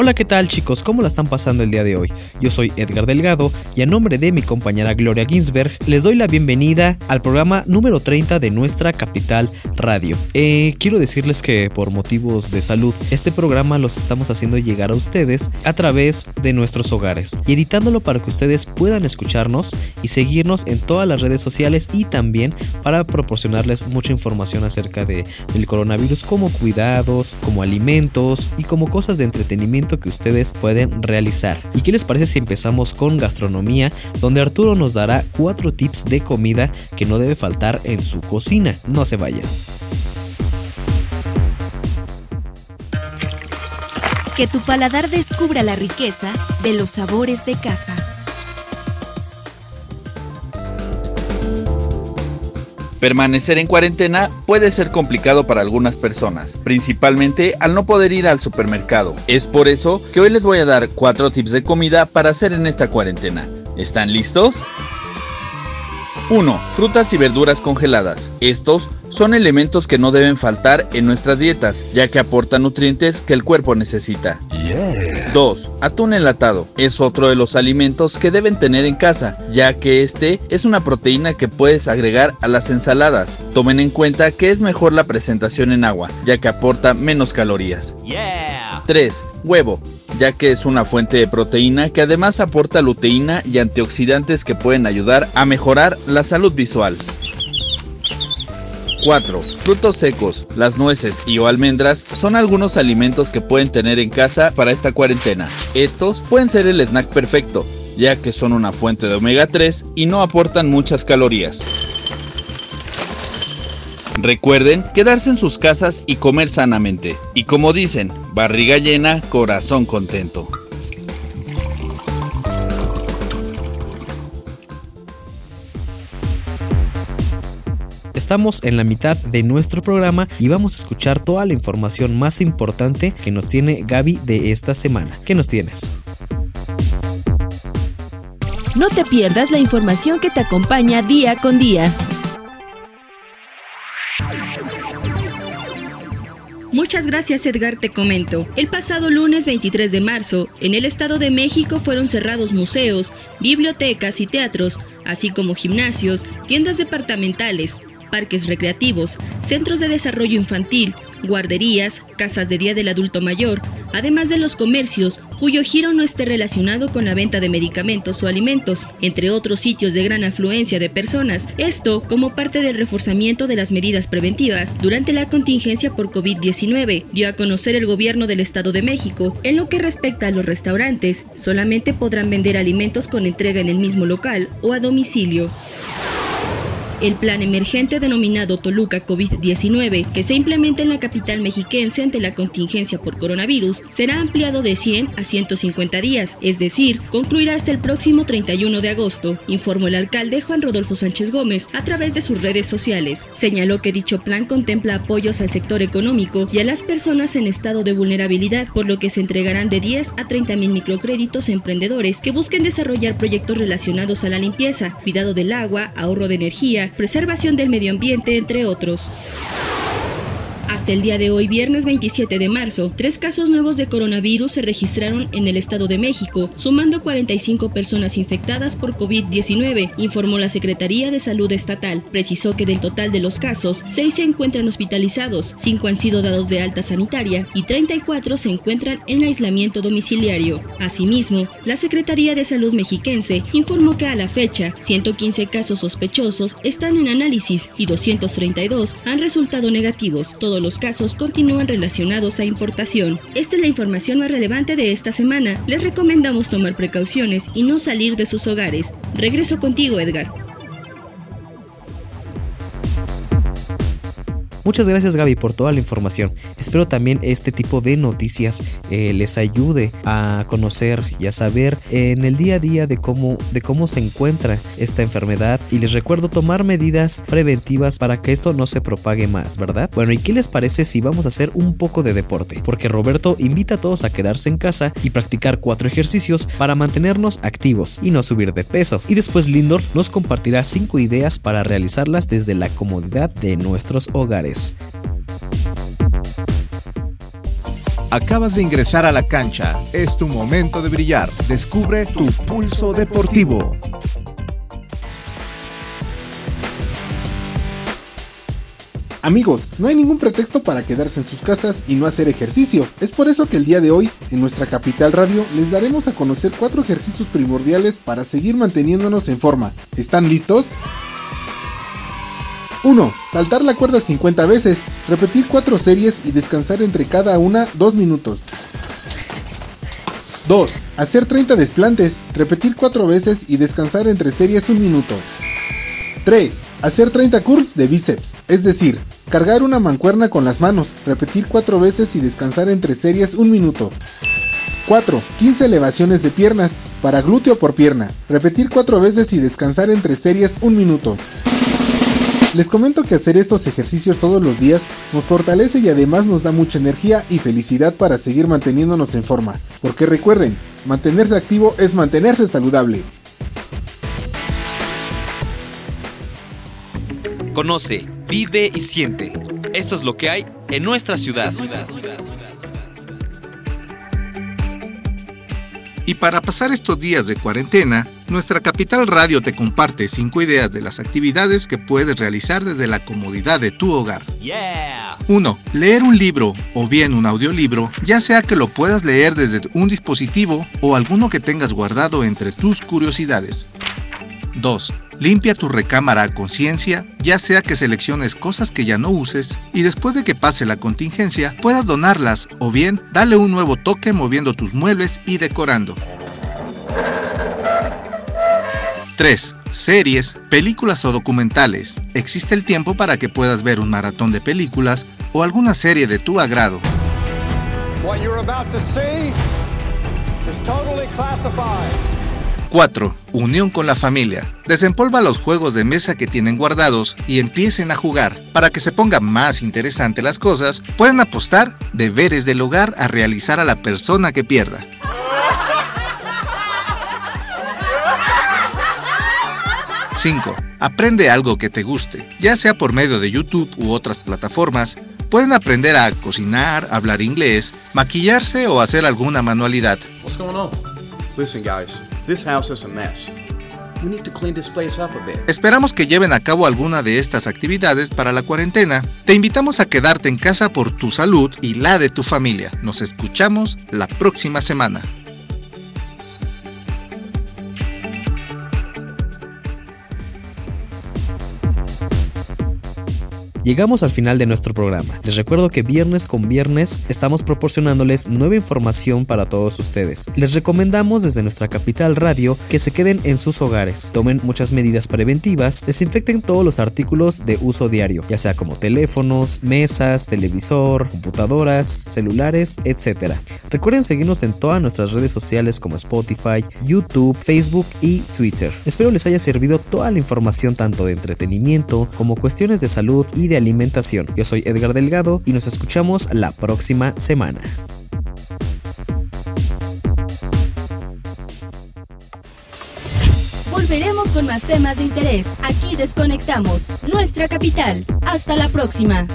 Hola, ¿qué tal chicos? ¿Cómo la están pasando el día de hoy? Yo soy Edgar Delgado y a nombre de mi compañera Gloria Ginsberg les doy la bienvenida al programa número 30 de nuestra capital radio. Eh, quiero decirles que por motivos de salud, este programa los estamos haciendo llegar a ustedes a través de nuestros hogares y editándolo para que ustedes puedan escucharnos y seguirnos en todas las redes sociales y también para proporcionarles mucha información acerca de, del coronavirus como cuidados, como alimentos y como cosas de entretenimiento que ustedes pueden realizar. ¿Y qué les parece si empezamos con gastronomía, donde Arturo nos dará cuatro tips de comida que no debe faltar en su cocina? No se vayan. Que tu paladar descubra la riqueza de los sabores de casa. Permanecer en cuarentena puede ser complicado para algunas personas, principalmente al no poder ir al supermercado. Es por eso que hoy les voy a dar 4 tips de comida para hacer en esta cuarentena. ¿Están listos? 1. Frutas y verduras congeladas. Estos son elementos que no deben faltar en nuestras dietas, ya que aportan nutrientes que el cuerpo necesita. 2. Atún enlatado. Es otro de los alimentos que deben tener en casa, ya que este es una proteína que puedes agregar a las ensaladas. Tomen en cuenta que es mejor la presentación en agua, ya que aporta menos calorías. 3. Huevo ya que es una fuente de proteína que además aporta luteína y antioxidantes que pueden ayudar a mejorar la salud visual. 4. Frutos secos. Las nueces y o almendras son algunos alimentos que pueden tener en casa para esta cuarentena. Estos pueden ser el snack perfecto, ya que son una fuente de omega 3 y no aportan muchas calorías. Recuerden quedarse en sus casas y comer sanamente. Y como dicen, barriga llena, corazón contento. Estamos en la mitad de nuestro programa y vamos a escuchar toda la información más importante que nos tiene Gaby de esta semana. ¿Qué nos tienes? No te pierdas la información que te acompaña día con día. Muchas gracias Edgar, te comento. El pasado lunes 23 de marzo, en el Estado de México fueron cerrados museos, bibliotecas y teatros, así como gimnasios, tiendas departamentales, parques recreativos, centros de desarrollo infantil, guarderías, casas de día del adulto mayor, además de los comercios cuyo giro no esté relacionado con la venta de medicamentos o alimentos, entre otros sitios de gran afluencia de personas, esto como parte del reforzamiento de las medidas preventivas durante la contingencia por COVID-19, dio a conocer el gobierno del Estado de México. En lo que respecta a los restaurantes, solamente podrán vender alimentos con entrega en el mismo local o a domicilio. El plan emergente denominado Toluca COVID-19, que se implementa en la capital mexiquense ante la contingencia por coronavirus, será ampliado de 100 a 150 días, es decir, concluirá hasta el próximo 31 de agosto, informó el alcalde Juan Rodolfo Sánchez Gómez a través de sus redes sociales. Señaló que dicho plan contempla apoyos al sector económico y a las personas en estado de vulnerabilidad, por lo que se entregarán de 10 a 30 mil microcréditos a emprendedores que busquen desarrollar proyectos relacionados a la limpieza, cuidado del agua, ahorro de energía, preservación del medio ambiente, entre otros. Hasta el día de hoy, viernes 27 de marzo, tres casos nuevos de coronavirus se registraron en el Estado de México, sumando 45 personas infectadas por COVID-19, informó la Secretaría de Salud Estatal. Precisó que del total de los casos, 6 se encuentran hospitalizados, 5 han sido dados de alta sanitaria y 34 se encuentran en aislamiento domiciliario. Asimismo, la Secretaría de Salud mexiquense informó que a la fecha, 115 casos sospechosos están en análisis y 232 han resultado negativos. Los casos continúan relacionados a importación. Esta es la información más relevante de esta semana. Les recomendamos tomar precauciones y no salir de sus hogares. Regreso contigo, Edgar. Muchas gracias Gaby por toda la información. Espero también este tipo de noticias eh, les ayude a conocer y a saber en el día a día de cómo, de cómo se encuentra esta enfermedad y les recuerdo tomar medidas preventivas para que esto no se propague más, ¿verdad? Bueno, ¿y qué les parece si vamos a hacer un poco de deporte? Porque Roberto invita a todos a quedarse en casa y practicar cuatro ejercicios para mantenernos activos y no subir de peso. Y después Lindorf nos compartirá cinco ideas para realizarlas desde la comodidad de nuestros hogares. Acabas de ingresar a la cancha. Es tu momento de brillar. Descubre tu pulso deportivo. Amigos, no hay ningún pretexto para quedarse en sus casas y no hacer ejercicio. Es por eso que el día de hoy, en nuestra capital radio, les daremos a conocer cuatro ejercicios primordiales para seguir manteniéndonos en forma. ¿Están listos? 1. Saltar la cuerda 50 veces, repetir 4 series y descansar entre cada una 2 minutos. 2. Hacer 30 desplantes, repetir 4 veces y descansar entre series 1 minuto. 3. Hacer 30 curls de bíceps, es decir, cargar una mancuerna con las manos, repetir 4 veces y descansar entre series 1 minuto. 4. 15 elevaciones de piernas, para glúteo por pierna, repetir 4 veces y descansar entre series 1 minuto. Les comento que hacer estos ejercicios todos los días nos fortalece y además nos da mucha energía y felicidad para seguir manteniéndonos en forma. Porque recuerden, mantenerse activo es mantenerse saludable. Conoce, vive y siente. Esto es lo que hay en nuestra ciudad. Y para pasar estos días de cuarentena, nuestra Capital Radio te comparte 5 ideas de las actividades que puedes realizar desde la comodidad de tu hogar. 1. Leer un libro o bien un audiolibro, ya sea que lo puedas leer desde un dispositivo o alguno que tengas guardado entre tus curiosidades. 2. Limpia tu recámara a conciencia, ya sea que selecciones cosas que ya no uses y después de que pase la contingencia puedas donarlas o bien dale un nuevo toque moviendo tus muebles y decorando. 3. Series, películas o documentales. Existe el tiempo para que puedas ver un maratón de películas o alguna serie de tu agrado. 4. Unión con la familia. Desempolva los juegos de mesa que tienen guardados y empiecen a jugar. Para que se ponga más interesante las cosas, pueden apostar deberes del hogar a realizar a la persona que pierda. 5. Aprende algo que te guste, ya sea por medio de YouTube u otras plataformas. Pueden aprender a cocinar, hablar inglés, maquillarse o hacer alguna manualidad. This house is a mess. We need to clean this place up a bit. Esperamos que lleven a cabo alguna de estas actividades para la cuarentena. Te invitamos a quedarte en casa por tu salud y la de tu familia. Nos escuchamos la próxima semana. Llegamos al final de nuestro programa. Les recuerdo que viernes con viernes estamos proporcionándoles nueva información para todos ustedes. Les recomendamos desde nuestra capital radio que se queden en sus hogares, tomen muchas medidas preventivas, desinfecten todos los artículos de uso diario, ya sea como teléfonos, mesas, televisor, computadoras, celulares, etc. Recuerden seguirnos en todas nuestras redes sociales como Spotify, YouTube, Facebook y Twitter. Espero les haya servido toda la información tanto de entretenimiento como cuestiones de salud y de alimentación. Yo soy Edgar Delgado y nos escuchamos la próxima semana. Volveremos con más temas de interés. Aquí desconectamos nuestra capital. Hasta la próxima.